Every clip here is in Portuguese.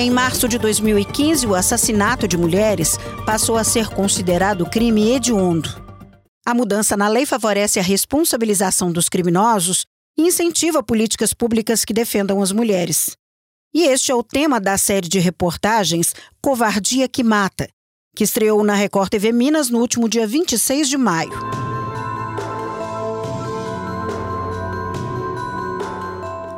Em março de 2015, o assassinato de mulheres passou a ser considerado crime hediondo. A mudança na lei favorece a responsabilização dos criminosos e incentiva políticas públicas que defendam as mulheres. E este é o tema da série de reportagens Covardia que Mata, que estreou na Record TV Minas no último dia 26 de maio.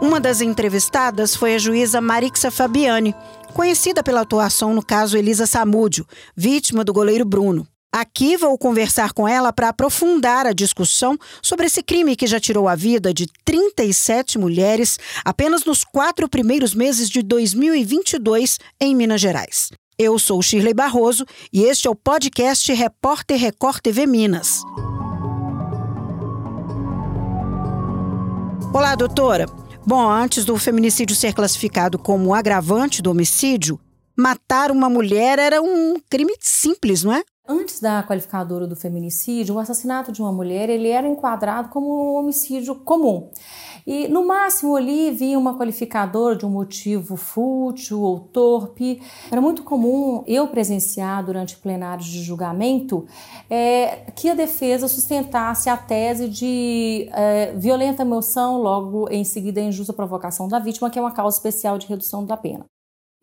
Uma das entrevistadas foi a juíza Marixa Fabiani, conhecida pela atuação no caso Elisa Samúdio, vítima do goleiro Bruno. Aqui vou conversar com ela para aprofundar a discussão sobre esse crime que já tirou a vida de 37 mulheres apenas nos quatro primeiros meses de 2022 em Minas Gerais. Eu sou Shirley Barroso e este é o podcast Repórter Record TV Minas. Olá, doutora. Bom, antes do feminicídio ser classificado como agravante do homicídio, matar uma mulher era um crime simples, não é? Antes da qualificadora do feminicídio, o assassinato de uma mulher ele era enquadrado como um homicídio comum. E no máximo ali vinha uma qualificadora de um motivo fútil ou torpe. Era muito comum eu presenciar durante plenários de julgamento é, que a defesa sustentasse a tese de é, violenta emoção, logo em seguida injusta provocação da vítima, que é uma causa especial de redução da pena.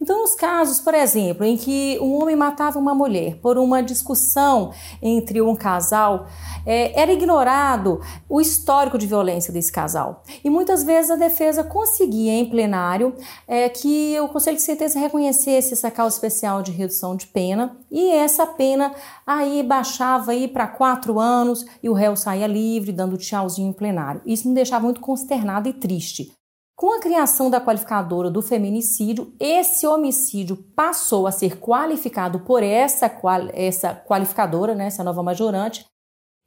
Então, nos casos, por exemplo, em que um homem matava uma mulher por uma discussão entre um casal, é, era ignorado o histórico de violência desse casal. E muitas vezes a defesa conseguia em plenário é, que o Conselho de Sentença reconhecesse essa causa especial de redução de pena e essa pena aí baixava aí para quatro anos e o réu saía livre, dando tchauzinho em plenário. Isso me deixava muito consternado e triste. Com a criação da qualificadora do feminicídio, esse homicídio passou a ser qualificado por essa, essa qualificadora, né, essa nova majorante,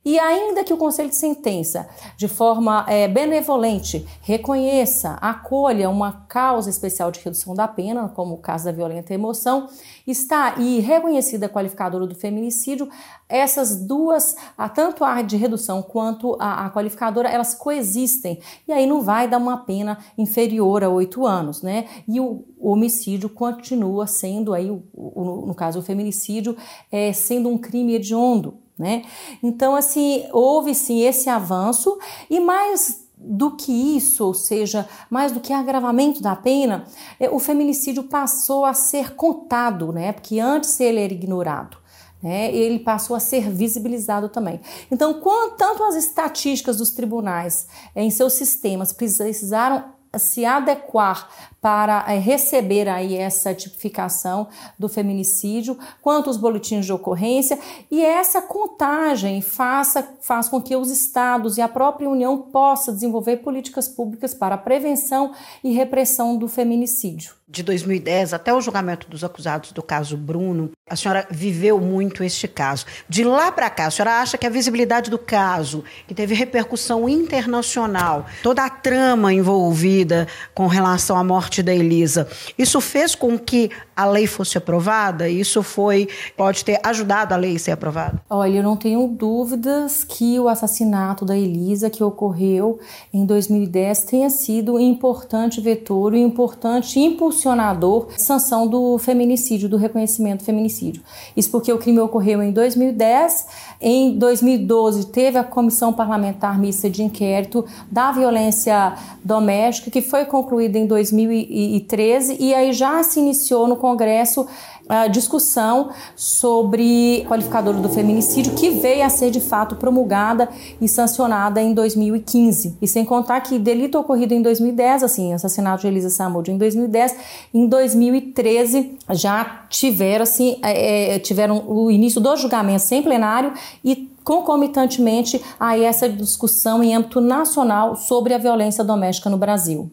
e ainda que o Conselho de Sentença, de forma é, benevolente, reconheça, acolha uma causa especial de redução da pena, como o caso da violenta emoção, está e reconhecida a qualificadora do feminicídio, essas duas, tanto a de redução quanto a, a qualificadora, elas coexistem. E aí não vai dar uma pena inferior a oito anos, né? E o, o homicídio continua sendo aí, o, o, no caso o feminicídio, é, sendo um crime hediondo. Né? Então, assim, houve sim esse avanço e mais do que isso, ou seja, mais do que agravamento da pena, é, o feminicídio passou a ser contado, né? Porque antes ele era ignorado. Né, ele passou a ser visibilizado também. Então, quanto, tanto as estatísticas dos tribunais em seus sistemas precisaram se adequar para é, receber aí essa tipificação do feminicídio, quanto os boletins de ocorrência, e essa contagem faça, faz com que os estados e a própria União possa desenvolver políticas públicas para a prevenção e repressão do feminicídio de 2010 até o julgamento dos acusados do caso Bruno, a senhora viveu muito este caso. De lá para cá, a senhora acha que a visibilidade do caso, que teve repercussão internacional, toda a trama envolvida com relação à morte da Elisa, isso fez com que a lei fosse aprovada? Isso foi pode ter ajudado a lei a ser aprovada? Olha, eu não tenho dúvidas que o assassinato da Elisa que ocorreu em 2010 tenha sido um importante vetor um importante impulsionador sanção do feminicídio, do reconhecimento do feminicídio. Isso porque o crime ocorreu em 2010, em 2012 teve a comissão parlamentar mista de inquérito da violência doméstica que foi concluída em 2013 e aí já se iniciou no Congresso a discussão sobre qualificador do feminicídio que veio a ser de fato promulgada e sancionada em 2015. E sem contar que delito ocorrido em 2010, assim, assassinato de Elisa Samud em 2010, em 2013 já tiveram assim, é, é, tiveram o início do julgamento sem plenário e concomitantemente a essa discussão em âmbito nacional sobre a violência doméstica no Brasil.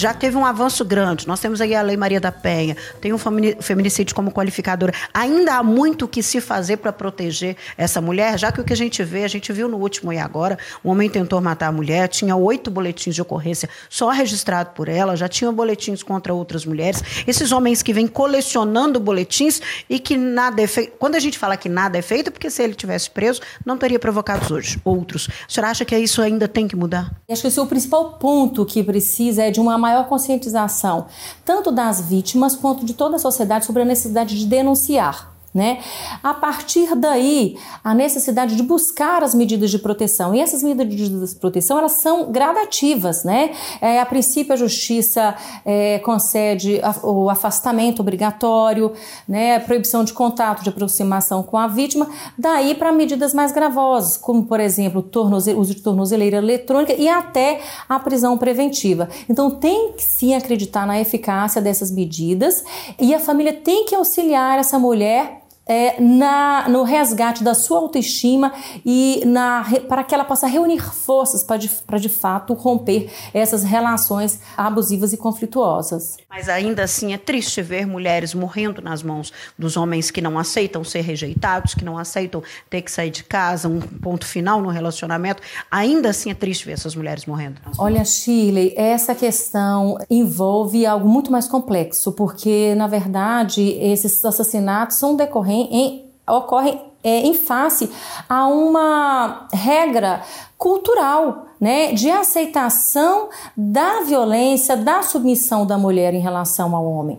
Já teve um avanço grande. Nós temos aí a Lei Maria da Penha, tem o feminicídio como qualificadora. Ainda há muito o que se fazer para proteger essa mulher, já que o que a gente vê, a gente viu no último e agora, um homem tentou matar a mulher, tinha oito boletins de ocorrência só registrado por ela, já tinha boletins contra outras mulheres. Esses homens que vêm colecionando boletins e que nada é feito. Quando a gente fala que nada é feito, porque se ele tivesse preso, não teria provocado hoje, outros. A senhora acha que isso ainda tem que mudar? Acho que é o principal ponto que precisa é de uma maior conscientização, tanto das vítimas quanto de toda a sociedade sobre a necessidade de denunciar. Né? A partir daí, a necessidade de buscar as medidas de proteção. E essas medidas de proteção, elas são gradativas, né? É, a princípio, a justiça é, concede o afastamento obrigatório, né? A proibição de contato, de aproximação com a vítima, daí para medidas mais gravosas, como, por exemplo, tornoze uso de tornozeleira eletrônica e até a prisão preventiva. Então, tem que sim acreditar na eficácia dessas medidas e a família tem que auxiliar essa mulher é, na, no resgate da sua autoestima e na, para que ela possa reunir forças para de, para de fato romper essas relações abusivas e conflituosas. Mas ainda assim é triste ver mulheres morrendo nas mãos dos homens que não aceitam ser rejeitados, que não aceitam ter que sair de casa, um ponto final no relacionamento. Ainda assim é triste ver essas mulheres morrendo. Olha, Shirley, essa questão envolve algo muito mais complexo, porque na verdade esses assassinatos são decorrentes em, ocorrem é, em face a uma regra cultural, né, de aceitação da violência, da submissão da mulher em relação ao homem.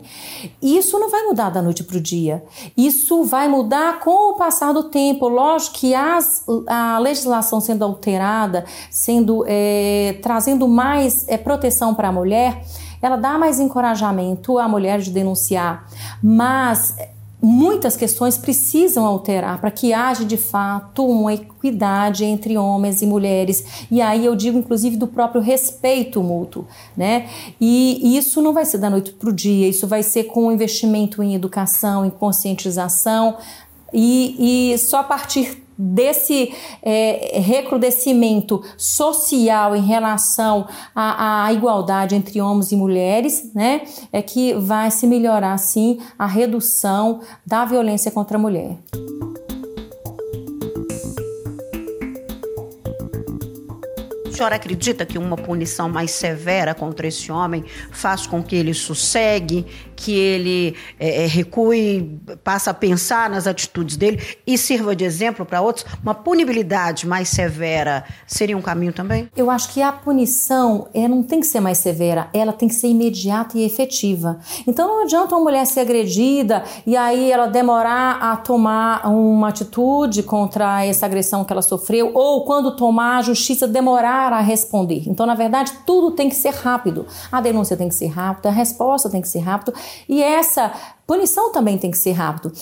Isso não vai mudar da noite para o dia. Isso vai mudar com o passar do tempo. Lógico que as, a legislação sendo alterada, sendo é, trazendo mais é, proteção para a mulher, ela dá mais encorajamento à mulher de denunciar, mas muitas questões precisam alterar para que haja de fato uma equidade entre homens e mulheres. E aí eu digo, inclusive, do próprio respeito mútuo, né? E isso não vai ser da noite para o dia, isso vai ser com investimento em educação, em conscientização. E, e só a partir desse é, recrudescimento social em relação à, à, igualdade entre homens e mulheres, né, é que vai se melhorar sim a redução da violência contra a mulher. Senhora acredita que uma punição mais severa contra esse homem faz com que ele sossegue, que ele é, é, recue, passa a pensar nas atitudes dele e sirva de exemplo para outros, uma punibilidade mais severa seria um caminho também? Eu acho que a punição é, não tem que ser mais severa, ela tem que ser imediata e efetiva. Então não adianta uma mulher ser agredida e aí ela demorar a tomar uma atitude contra essa agressão que ela sofreu, ou quando tomar a justiça demorar a responder. Então, na verdade, tudo tem que ser rápido. A denúncia tem que ser rápida, a resposta tem que ser rápida e essa punição também tem que ser rápido.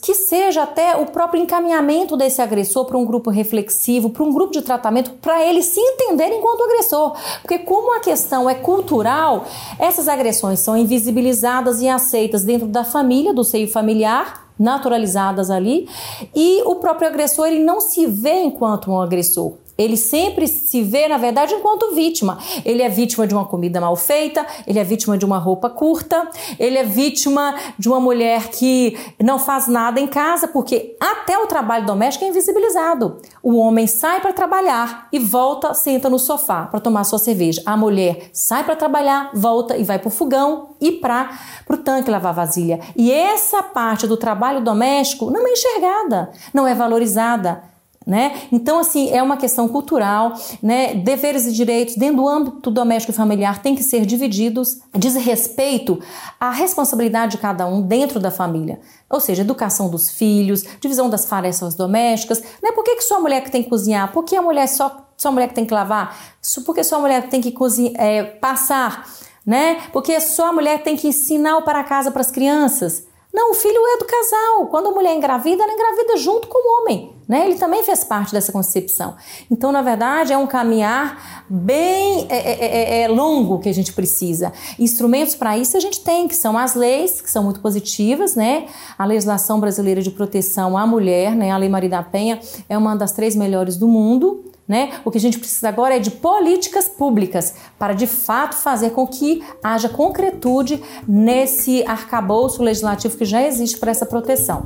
Que seja até o próprio encaminhamento desse agressor para um grupo reflexivo, para um grupo de tratamento, para ele se entender enquanto agressor. Porque, como a questão é cultural, essas agressões são invisibilizadas e aceitas dentro da família, do seio familiar, naturalizadas ali, e o próprio agressor ele não se vê enquanto um agressor. Ele sempre se vê, na verdade, enquanto vítima. Ele é vítima de uma comida mal feita, ele é vítima de uma roupa curta, ele é vítima de uma mulher que não faz nada em casa, porque até o trabalho doméstico é invisibilizado. O homem sai para trabalhar e volta, senta no sofá para tomar sua cerveja. A mulher sai para trabalhar, volta e vai para o fogão e para o tanque lavar vasilha. E essa parte do trabalho doméstico não é enxergada, não é valorizada. Né? Então, assim, é uma questão cultural, né? Deveres e direitos dentro do âmbito doméstico e familiar têm que ser divididos, diz respeito à responsabilidade de cada um dentro da família. Ou seja, educação dos filhos, divisão das tarefas domésticas. Né? Por que, que só a mulher que tem que cozinhar? Por que a mulher só, só a mulher que tem que lavar? Por que só a mulher que tem que cozinhar, é, passar? Né? Porque só a mulher tem que ensinar o para casa para as crianças. Não, o filho é do casal. Quando a mulher engravida, ela engravida junto com o homem. Né? Ele também fez parte dessa concepção. Então, na verdade, é um caminhar bem é, é, é, é longo que a gente precisa. Instrumentos para isso a gente tem, que são as leis, que são muito positivas, né? A legislação brasileira de proteção à mulher, né? A Lei Maria da Penha é uma das três melhores do mundo Né? O que a gente precisa agora é de políticas públicas para de fato fazer com que haja concretude nesse arcabouço legislativo que já existe para essa proteção.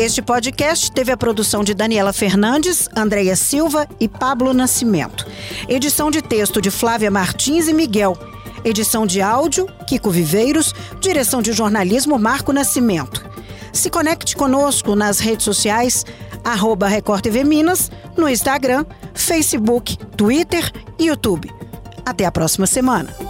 Este podcast teve a produção de Daniela Fernandes, Andreia Silva e Pablo Nascimento. Edição de texto de Flávia Martins e Miguel. Edição de áudio, Kiko Viveiros. Direção de jornalismo, Marco Nascimento. Se conecte conosco nas redes sociais, arroba Record TV Minas, no Instagram, Facebook, Twitter e YouTube. Até a próxima semana.